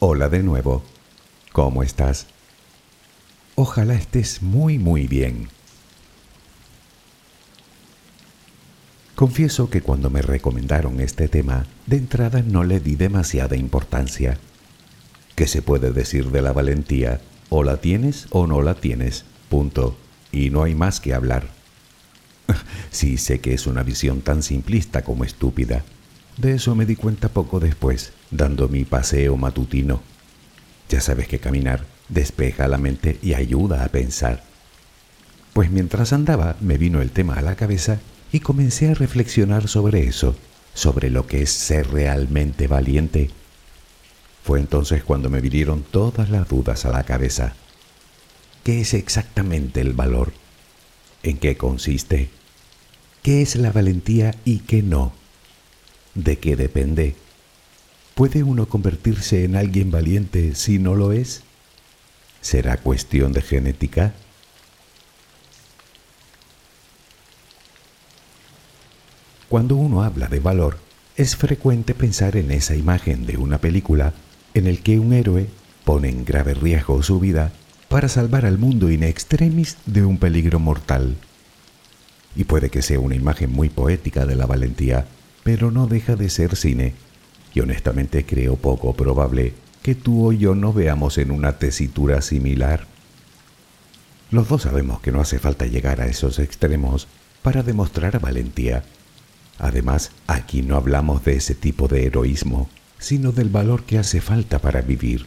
Hola de nuevo. ¿Cómo estás? Ojalá estés muy muy bien. Confieso que cuando me recomendaron este tema, de entrada no le di demasiada importancia. ¿Qué se puede decir de la valentía? O la tienes o no la tienes. Punto. Y no hay más que hablar. sí, sé que es una visión tan simplista como estúpida. De eso me di cuenta poco después, dando mi paseo matutino. Ya sabes que caminar despeja la mente y ayuda a pensar. Pues mientras andaba me vino el tema a la cabeza y comencé a reflexionar sobre eso, sobre lo que es ser realmente valiente. Fue entonces cuando me vinieron todas las dudas a la cabeza. ¿Qué es exactamente el valor? ¿En qué consiste? ¿Qué es la valentía y qué no? ¿De qué depende? ¿Puede uno convertirse en alguien valiente si no lo es? ¿Será cuestión de genética? Cuando uno habla de valor, es frecuente pensar en esa imagen de una película en el que un héroe pone en grave riesgo su vida para salvar al mundo in extremis de un peligro mortal. Y puede que sea una imagen muy poética de la valentía, pero no deja de ser cine. Y honestamente creo poco probable que tú o yo nos veamos en una tesitura similar. Los dos sabemos que no hace falta llegar a esos extremos para demostrar valentía. Además, aquí no hablamos de ese tipo de heroísmo, sino del valor que hace falta para vivir.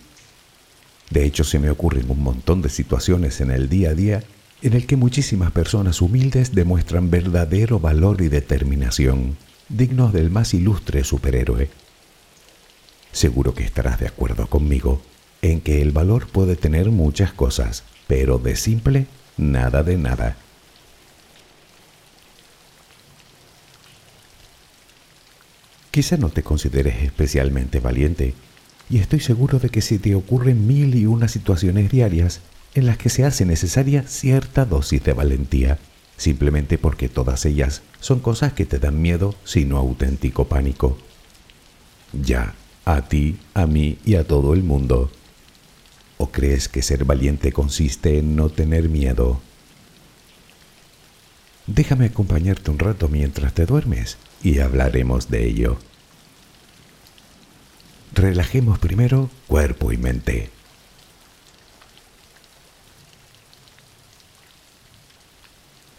De hecho, se me ocurren un montón de situaciones en el día a día en el que muchísimas personas humildes demuestran verdadero valor y determinación, dignos del más ilustre superhéroe. Seguro que estarás de acuerdo conmigo en que el valor puede tener muchas cosas, pero de simple, nada de nada. Quizá no te consideres especialmente valiente, y estoy seguro de que se te ocurren mil y una situaciones diarias en las que se hace necesaria cierta dosis de valentía, simplemente porque todas ellas son cosas que te dan miedo, sino auténtico pánico. Ya, a ti, a mí y a todo el mundo. ¿O crees que ser valiente consiste en no tener miedo? Déjame acompañarte un rato mientras te duermes y hablaremos de ello. Relajemos primero cuerpo y mente.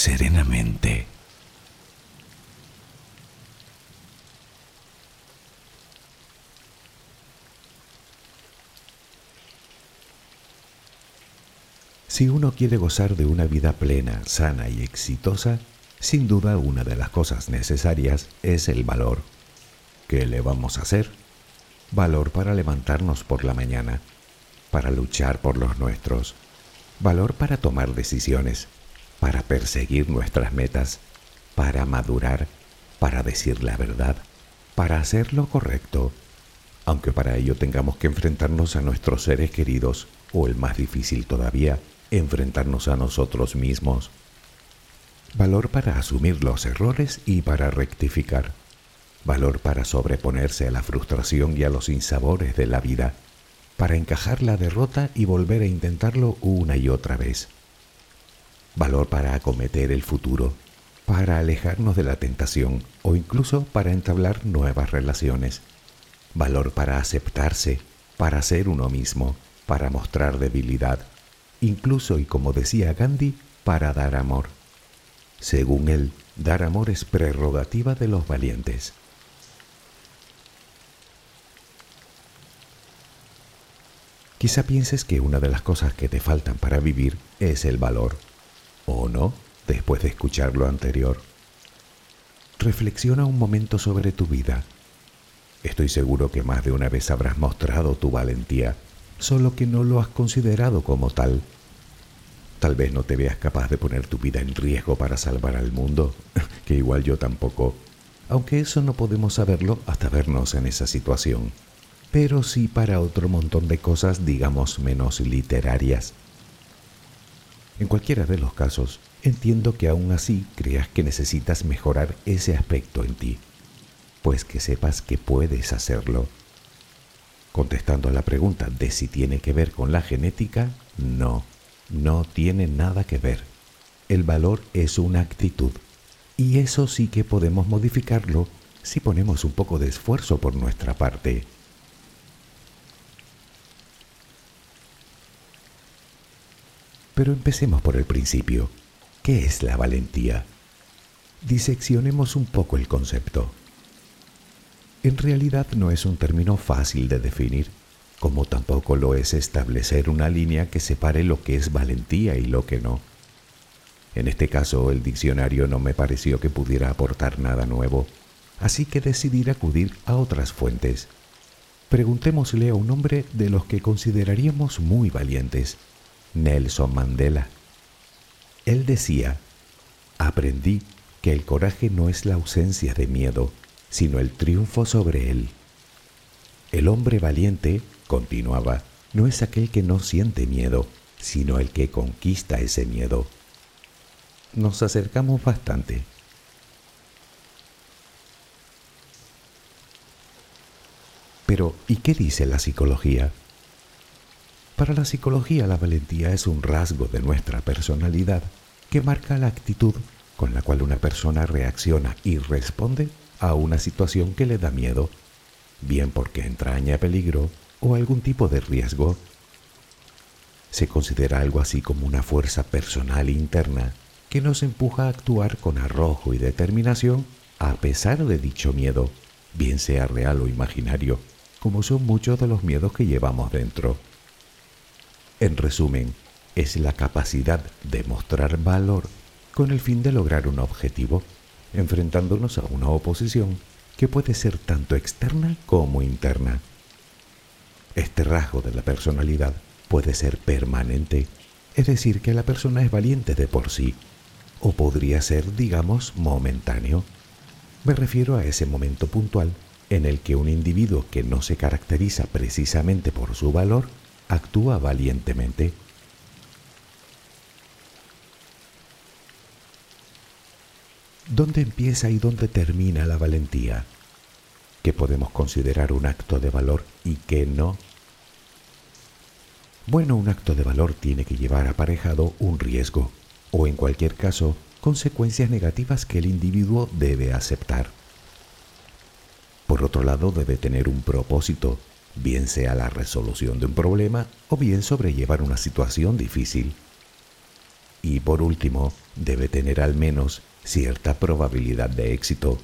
serenamente. Si uno quiere gozar de una vida plena, sana y exitosa, sin duda una de las cosas necesarias es el valor. ¿Qué le vamos a hacer? Valor para levantarnos por la mañana, para luchar por los nuestros, valor para tomar decisiones, para perseguir nuestras metas, para madurar, para decir la verdad, para hacer lo correcto, aunque para ello tengamos que enfrentarnos a nuestros seres queridos o el más difícil todavía, enfrentarnos a nosotros mismos. Valor para asumir los errores y para rectificar, valor para sobreponerse a la frustración y a los insabores de la vida, para encajar la derrota y volver a intentarlo una y otra vez, valor para acometer el futuro, para alejarnos de la tentación o incluso para entablar nuevas relaciones, valor para aceptarse, para ser uno mismo, para mostrar debilidad, incluso y como decía Gandhi, para dar amor. Según él, dar amor es prerrogativa de los valientes. Quizá pienses que una de las cosas que te faltan para vivir es el valor, o no, después de escuchar lo anterior. Reflexiona un momento sobre tu vida. Estoy seguro que más de una vez habrás mostrado tu valentía, solo que no lo has considerado como tal Tal vez no te veas capaz de poner tu vida en riesgo para salvar al mundo, que igual yo tampoco, aunque eso no podemos saberlo hasta vernos en esa situación, pero sí para otro montón de cosas, digamos, menos literarias. En cualquiera de los casos, entiendo que aún así creas que necesitas mejorar ese aspecto en ti, pues que sepas que puedes hacerlo. Contestando a la pregunta de si tiene que ver con la genética, no no tiene nada que ver. El valor es una actitud y eso sí que podemos modificarlo si ponemos un poco de esfuerzo por nuestra parte. Pero empecemos por el principio. ¿Qué es la valentía? Diseccionemos un poco el concepto. En realidad no es un término fácil de definir como tampoco lo es establecer una línea que separe lo que es valentía y lo que no. En este caso, el diccionario no me pareció que pudiera aportar nada nuevo, así que decidí acudir a otras fuentes. Preguntémosle a un hombre de los que consideraríamos muy valientes, Nelson Mandela. Él decía, aprendí que el coraje no es la ausencia de miedo, sino el triunfo sobre él. El hombre valiente, continuaba, no es aquel que no siente miedo, sino el que conquista ese miedo. Nos acercamos bastante. Pero, ¿y qué dice la psicología? Para la psicología la valentía es un rasgo de nuestra personalidad que marca la actitud con la cual una persona reacciona y responde a una situación que le da miedo, bien porque entraña peligro o algún tipo de riesgo. Se considera algo así como una fuerza personal interna que nos empuja a actuar con arrojo y determinación a pesar de dicho miedo, bien sea real o imaginario, como son muchos de los miedos que llevamos dentro. En resumen, es la capacidad de mostrar valor con el fin de lograr un objetivo, enfrentándonos a una oposición que puede ser tanto externa como interna. Este rasgo de la personalidad puede ser permanente, es decir, que la persona es valiente de por sí, o podría ser, digamos, momentáneo. Me refiero a ese momento puntual en el que un individuo que no se caracteriza precisamente por su valor actúa valientemente. ¿Dónde empieza y dónde termina la valentía? ¿Qué podemos considerar un acto de valor y qué no? Bueno, un acto de valor tiene que llevar aparejado un riesgo, o en cualquier caso, consecuencias negativas que el individuo debe aceptar. Por otro lado, debe tener un propósito, bien sea la resolución de un problema o bien sobrellevar una situación difícil. Y por último, debe tener al menos cierta probabilidad de éxito.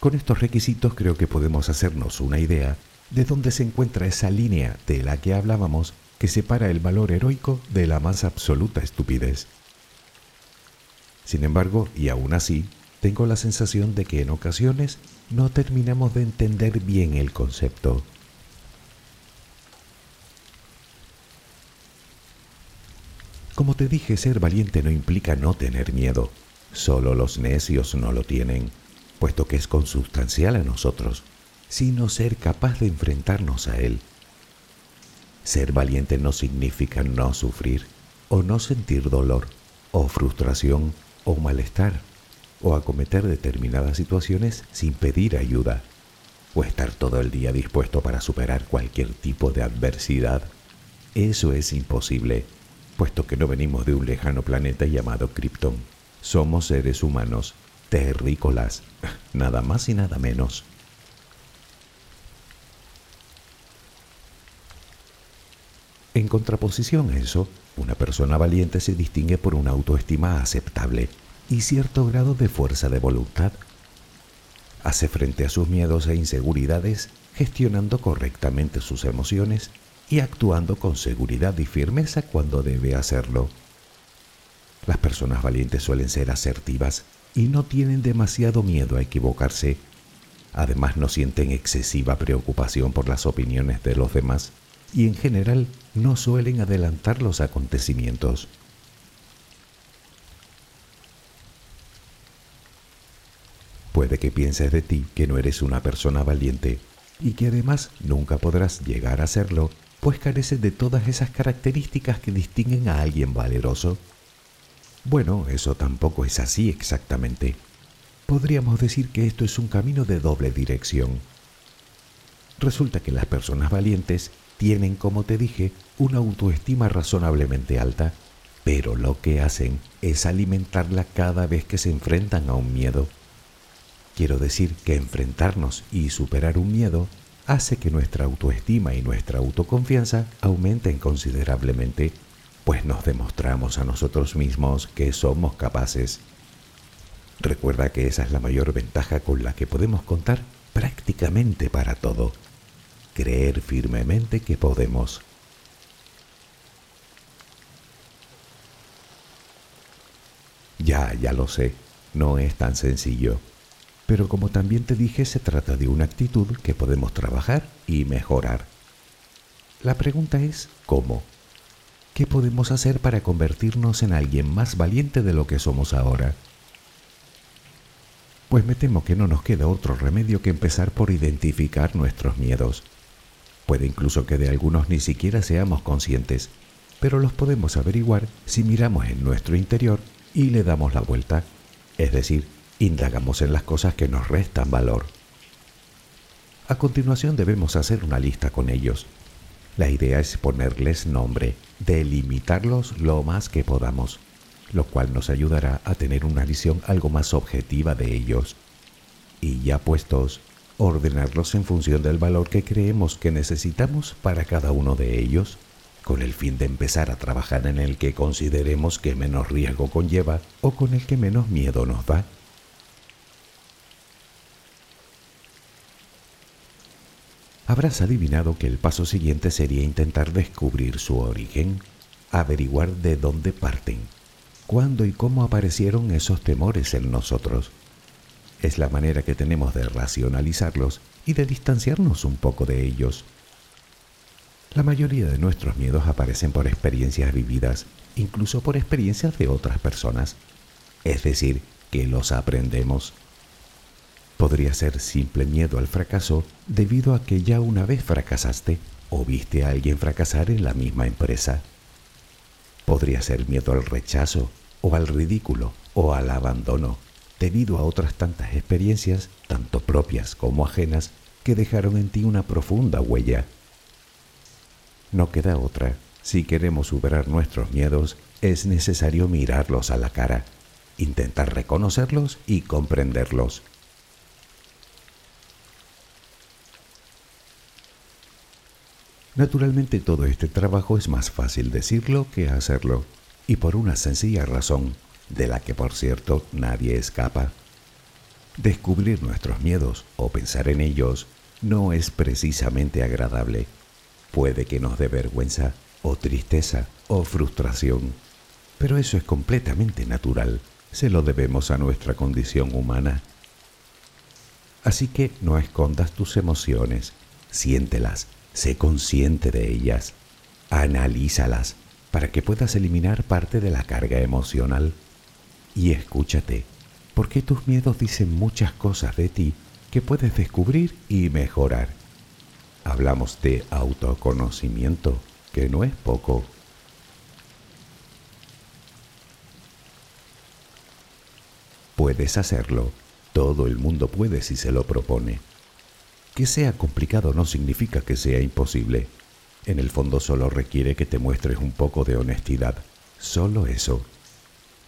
Con estos requisitos creo que podemos hacernos una idea de dónde se encuentra esa línea de la que hablábamos que separa el valor heroico de la más absoluta estupidez. Sin embargo, y aún así, tengo la sensación de que en ocasiones no terminamos de entender bien el concepto. Como te dije, ser valiente no implica no tener miedo. Solo los necios no lo tienen, puesto que es consustancial a nosotros, sino ser capaz de enfrentarnos a él. Ser valiente no significa no sufrir, o no sentir dolor, o frustración, o malestar, o acometer determinadas situaciones sin pedir ayuda, o estar todo el día dispuesto para superar cualquier tipo de adversidad. Eso es imposible, puesto que no venimos de un lejano planeta llamado Krypton. Somos seres humanos, terrícolas, nada más y nada menos. En contraposición a eso, una persona valiente se distingue por una autoestima aceptable y cierto grado de fuerza de voluntad. Hace frente a sus miedos e inseguridades gestionando correctamente sus emociones y actuando con seguridad y firmeza cuando debe hacerlo. Las personas valientes suelen ser asertivas y no tienen demasiado miedo a equivocarse. Además no sienten excesiva preocupación por las opiniones de los demás y en general no suelen adelantar los acontecimientos. Puede que pienses de ti que no eres una persona valiente y que además nunca podrás llegar a serlo, pues careces de todas esas características que distinguen a alguien valeroso. Bueno, eso tampoco es así exactamente. Podríamos decir que esto es un camino de doble dirección. Resulta que las personas valientes tienen, como te dije, una autoestima razonablemente alta, pero lo que hacen es alimentarla cada vez que se enfrentan a un miedo. Quiero decir que enfrentarnos y superar un miedo hace que nuestra autoestima y nuestra autoconfianza aumenten considerablemente pues nos demostramos a nosotros mismos que somos capaces. Recuerda que esa es la mayor ventaja con la que podemos contar prácticamente para todo. creer firmemente que podemos. Ya, ya lo sé, no es tan sencillo. Pero como también te dije, se trata de una actitud que podemos trabajar y mejorar. La pregunta es, ¿cómo? ¿Qué podemos hacer para convertirnos en alguien más valiente de lo que somos ahora? Pues me temo que no nos queda otro remedio que empezar por identificar nuestros miedos. Puede incluso que de algunos ni siquiera seamos conscientes, pero los podemos averiguar si miramos en nuestro interior y le damos la vuelta, es decir, indagamos en las cosas que nos restan valor. A continuación debemos hacer una lista con ellos. La idea es ponerles nombre, delimitarlos lo más que podamos lo cual nos ayudará a tener una visión algo más objetiva de ellos. Y ya puestos, ordenarlos en función del valor que creemos que necesitamos para cada uno de ellos, con el fin de empezar a trabajar en el que consideremos que menos riesgo conlleva o con el que menos miedo nos da. Habrás adivinado que el paso siguiente sería intentar descubrir su origen, averiguar de dónde parten cuándo y cómo aparecieron esos temores en nosotros. Es la manera que tenemos de racionalizarlos y de distanciarnos un poco de ellos. La mayoría de nuestros miedos aparecen por experiencias vividas, incluso por experiencias de otras personas. Es decir, que los aprendemos. Podría ser simple miedo al fracaso debido a que ya una vez fracasaste o viste a alguien fracasar en la misma empresa. Podría ser miedo al rechazo, o al ridículo, o al abandono, debido a otras tantas experiencias, tanto propias como ajenas, que dejaron en ti una profunda huella. No queda otra. Si queremos superar nuestros miedos, es necesario mirarlos a la cara, intentar reconocerlos y comprenderlos. Naturalmente todo este trabajo es más fácil decirlo que hacerlo, y por una sencilla razón, de la que por cierto nadie escapa. Descubrir nuestros miedos o pensar en ellos no es precisamente agradable. Puede que nos dé vergüenza o tristeza o frustración, pero eso es completamente natural, se lo debemos a nuestra condición humana. Así que no escondas tus emociones, siéntelas, Sé consciente de ellas, analízalas para que puedas eliminar parte de la carga emocional. Y escúchate, porque tus miedos dicen muchas cosas de ti que puedes descubrir y mejorar. Hablamos de autoconocimiento, que no es poco. Puedes hacerlo, todo el mundo puede si se lo propone. Que sea complicado no significa que sea imposible. En el fondo solo requiere que te muestres un poco de honestidad. Solo eso.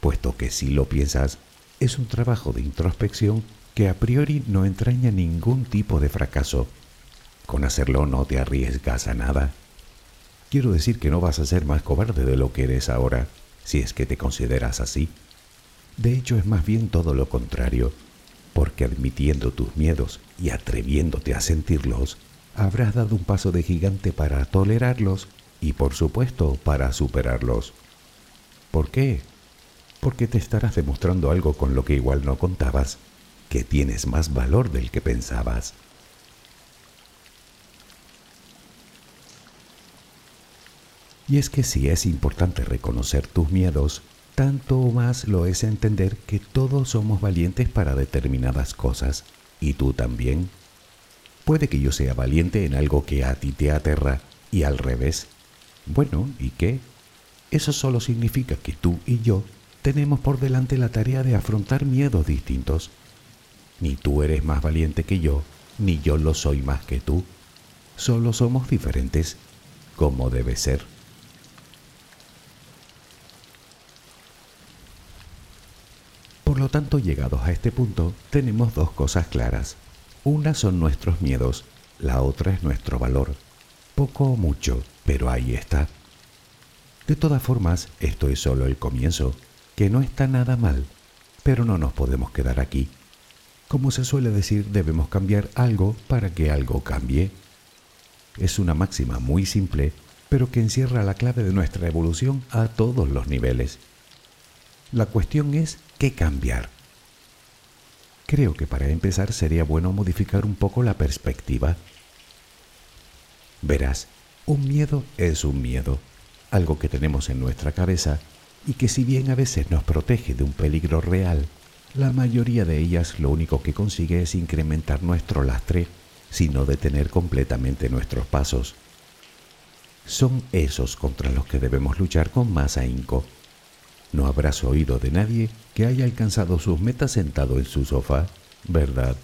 Puesto que si lo piensas, es un trabajo de introspección que a priori no entraña ningún tipo de fracaso. Con hacerlo no te arriesgas a nada. Quiero decir que no vas a ser más cobarde de lo que eres ahora, si es que te consideras así. De hecho, es más bien todo lo contrario porque admitiendo tus miedos y atreviéndote a sentirlos, habrás dado un paso de gigante para tolerarlos y por supuesto para superarlos. ¿Por qué? Porque te estarás demostrando algo con lo que igual no contabas, que tienes más valor del que pensabas. Y es que si es importante reconocer tus miedos, tanto más lo es entender que todos somos valientes para determinadas cosas, y tú también. Puede que yo sea valiente en algo que a ti te aterra, y al revés. Bueno, ¿y qué? Eso solo significa que tú y yo tenemos por delante la tarea de afrontar miedos distintos. Ni tú eres más valiente que yo, ni yo lo soy más que tú. Solo somos diferentes, como debe ser. Lo tanto, llegados a este punto, tenemos dos cosas claras. Una son nuestros miedos, la otra es nuestro valor. Poco o mucho, pero ahí está. De todas formas, esto es solo el comienzo, que no está nada mal, pero no nos podemos quedar aquí. Como se suele decir, debemos cambiar algo para que algo cambie. es una máxima muy simple, pero que encierra la clave de nuestra evolución a todos los niveles. La cuestión es qué cambiar. Creo que para empezar sería bueno modificar un poco la perspectiva. Verás, un miedo es un miedo, algo que tenemos en nuestra cabeza y que si bien a veces nos protege de un peligro real, la mayoría de ellas lo único que consigue es incrementar nuestro lastre, sino detener completamente nuestros pasos. Son esos contra los que debemos luchar con más ahínco. No habrás oído de nadie que haya alcanzado sus metas sentado en su sofá, ¿verdad?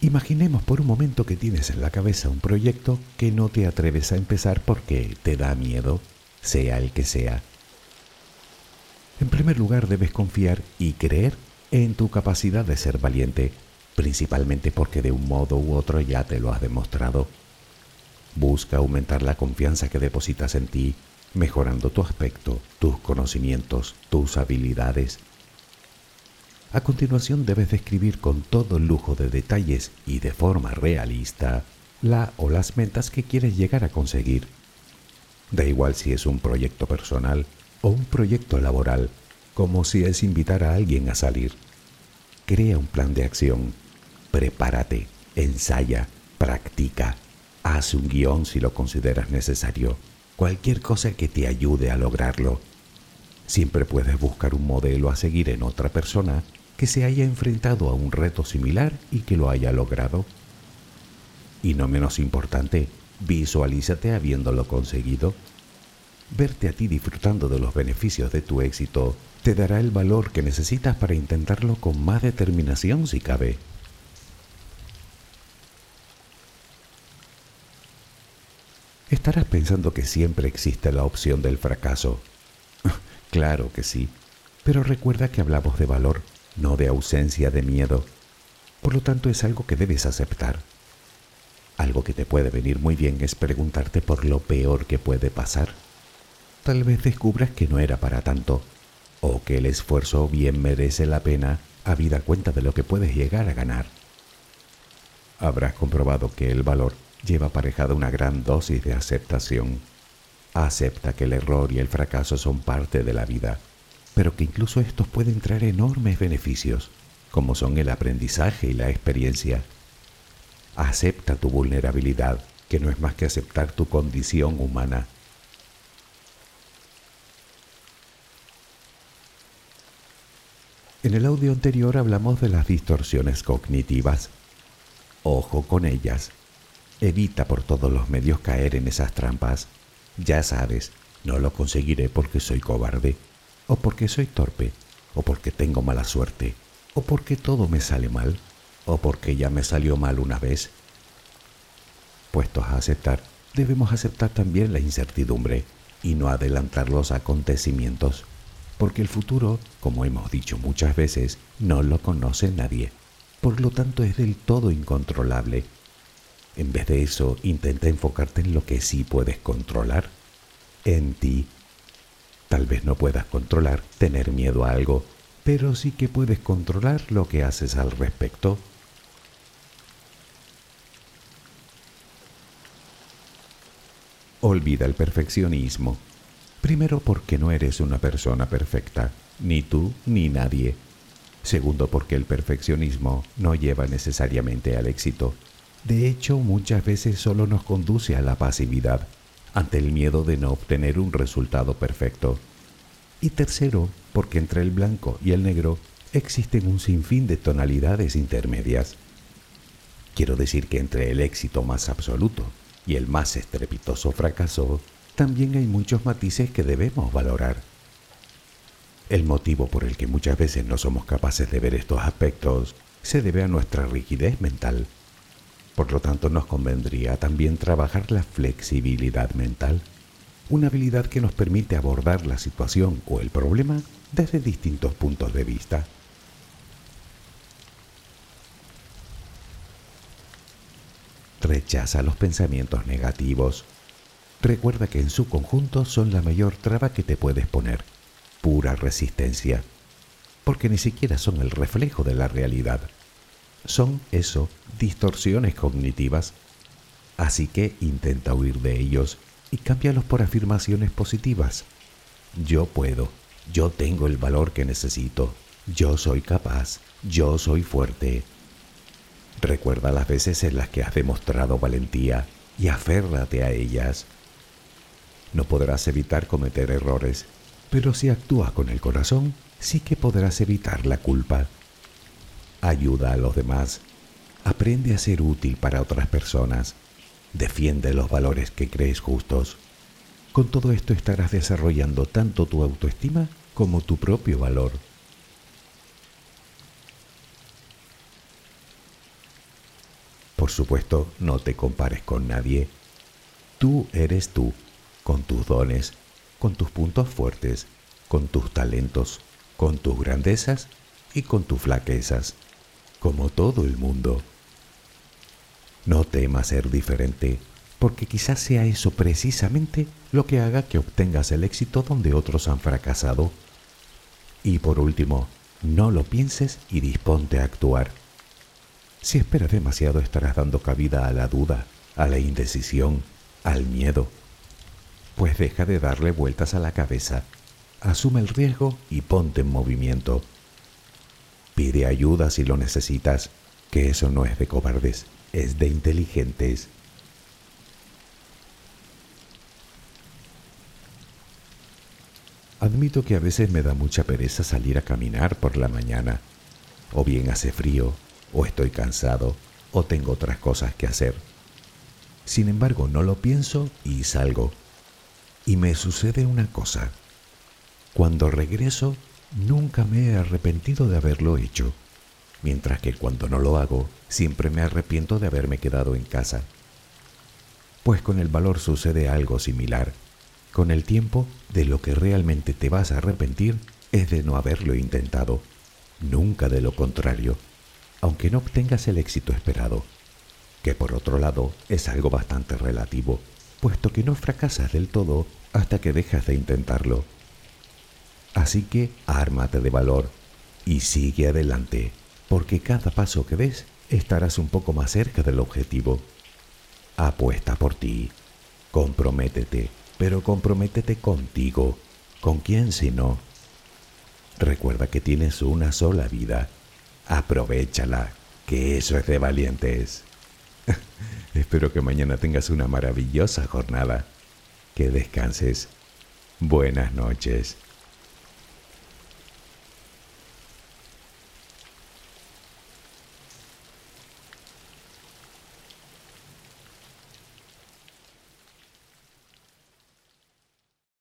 Imaginemos por un momento que tienes en la cabeza un proyecto que no te atreves a empezar porque te da miedo, sea el que sea. En primer lugar debes confiar y creer en tu capacidad de ser valiente, principalmente porque de un modo u otro ya te lo has demostrado. Busca aumentar la confianza que depositas en ti, mejorando tu aspecto, tus conocimientos, tus habilidades, a continuación debes describir con todo lujo de detalles y de forma realista la o las metas que quieres llegar a conseguir. Da igual si es un proyecto personal o un proyecto laboral, como si es invitar a alguien a salir. Crea un plan de acción, prepárate, ensaya, practica, haz un guion si lo consideras necesario, cualquier cosa que te ayude a lograrlo. Siempre puedes buscar un modelo a seguir en otra persona que se haya enfrentado a un reto similar y que lo haya logrado. Y no menos importante, visualízate habiéndolo conseguido. Verte a ti disfrutando de los beneficios de tu éxito te dará el valor que necesitas para intentarlo con más determinación si cabe. Estarás pensando que siempre existe la opción del fracaso. claro que sí, pero recuerda que hablamos de valor no de ausencia de miedo. Por lo tanto es algo que debes aceptar. Algo que te puede venir muy bien es preguntarte por lo peor que puede pasar. Tal vez descubras que no era para tanto, o que el esfuerzo bien merece la pena habida cuenta de lo que puedes llegar a ganar. Habrás comprobado que el valor lleva aparejada una gran dosis de aceptación. Acepta que el error y el fracaso son parte de la vida pero que incluso estos pueden traer enormes beneficios, como son el aprendizaje y la experiencia. Acepta tu vulnerabilidad, que no es más que aceptar tu condición humana. En el audio anterior hablamos de las distorsiones cognitivas. Ojo con ellas. Evita por todos los medios caer en esas trampas. Ya sabes, no lo conseguiré porque soy cobarde o porque soy torpe, o porque tengo mala suerte, o porque todo me sale mal, o porque ya me salió mal una vez. Puestos a aceptar, debemos aceptar también la incertidumbre y no adelantar los acontecimientos, porque el futuro, como hemos dicho muchas veces, no lo conoce nadie, por lo tanto es del todo incontrolable. En vez de eso, intenta enfocarte en lo que sí puedes controlar, en ti Tal vez no puedas controlar tener miedo a algo, pero sí que puedes controlar lo que haces al respecto. Olvida el perfeccionismo. Primero porque no eres una persona perfecta, ni tú ni nadie. Segundo porque el perfeccionismo no lleva necesariamente al éxito. De hecho, muchas veces solo nos conduce a la pasividad ante el miedo de no obtener un resultado perfecto. Y tercero, porque entre el blanco y el negro existen un sinfín de tonalidades intermedias. Quiero decir que entre el éxito más absoluto y el más estrepitoso fracaso, también hay muchos matices que debemos valorar. El motivo por el que muchas veces no somos capaces de ver estos aspectos se debe a nuestra rigidez mental por lo tanto, nos convendría también trabajar la flexibilidad mental, una habilidad que nos permite abordar la situación o el problema desde distintos puntos de vista. Rechaza los pensamientos negativos. Recuerda que en su conjunto son la mayor traba que te puedes poner, pura resistencia, porque ni siquiera son el reflejo de la realidad son eso, distorsiones cognitivas. Así que intenta huir de ellos y cámbialos por afirmaciones positivas. Yo puedo, yo tengo el valor que necesito, yo soy capaz, yo soy fuerte. Recuerda las veces en las que has demostrado valentía y aférrate a ellas. No podrás evitar cometer errores, pero si actúas con el corazón, sí que podrás evitar la culpa. Ayuda a los demás. Aprende a ser útil para otras personas. Defiende los valores que crees justos. Con todo esto estarás desarrollando tanto tu autoestima como tu propio valor. Por supuesto, no te compares con nadie. Tú eres tú, con tus dones, con tus puntos fuertes, con tus talentos, con tus grandezas y con tus flaquezas, como todo el mundo. No temas ser diferente, porque quizás sea eso precisamente lo que haga que obtengas el éxito donde otros han fracasado. Y por último, no lo pienses y disponte a actuar. Si esperas demasiado estarás dando cabida a la duda, a la indecisión, al miedo. Pues deja de darle vueltas a la cabeza, asume el riesgo y ponte en movimiento. Pide ayuda si lo necesitas, que eso no es de cobardes, es de inteligentes. Admito que a veces me da mucha pereza salir a caminar por la mañana. O bien hace frío, o estoy cansado, o tengo otras cosas que hacer. Sin embargo, no lo pienso y salgo. Y me sucede una cosa. Cuando regreso, nunca me he arrepentido de haberlo hecho, mientras que cuando no lo hago, siempre me arrepiento de haberme quedado en casa. Pues con el valor sucede algo similar. Con el tiempo, de lo que realmente te vas a arrepentir es de no haberlo intentado, nunca de lo contrario, aunque no obtengas el éxito esperado, que por otro lado es algo bastante relativo, puesto que no fracasas del todo hasta que dejas de intentarlo. Así que ármate de valor y sigue adelante, porque cada paso que des estarás un poco más cerca del objetivo. Apuesta por ti, comprométete pero comprométete contigo. ¿Con quién si no? Recuerda que tienes una sola vida. Aprovechala, que eso es de valientes. Espero que mañana tengas una maravillosa jornada. Que descanses. Buenas noches.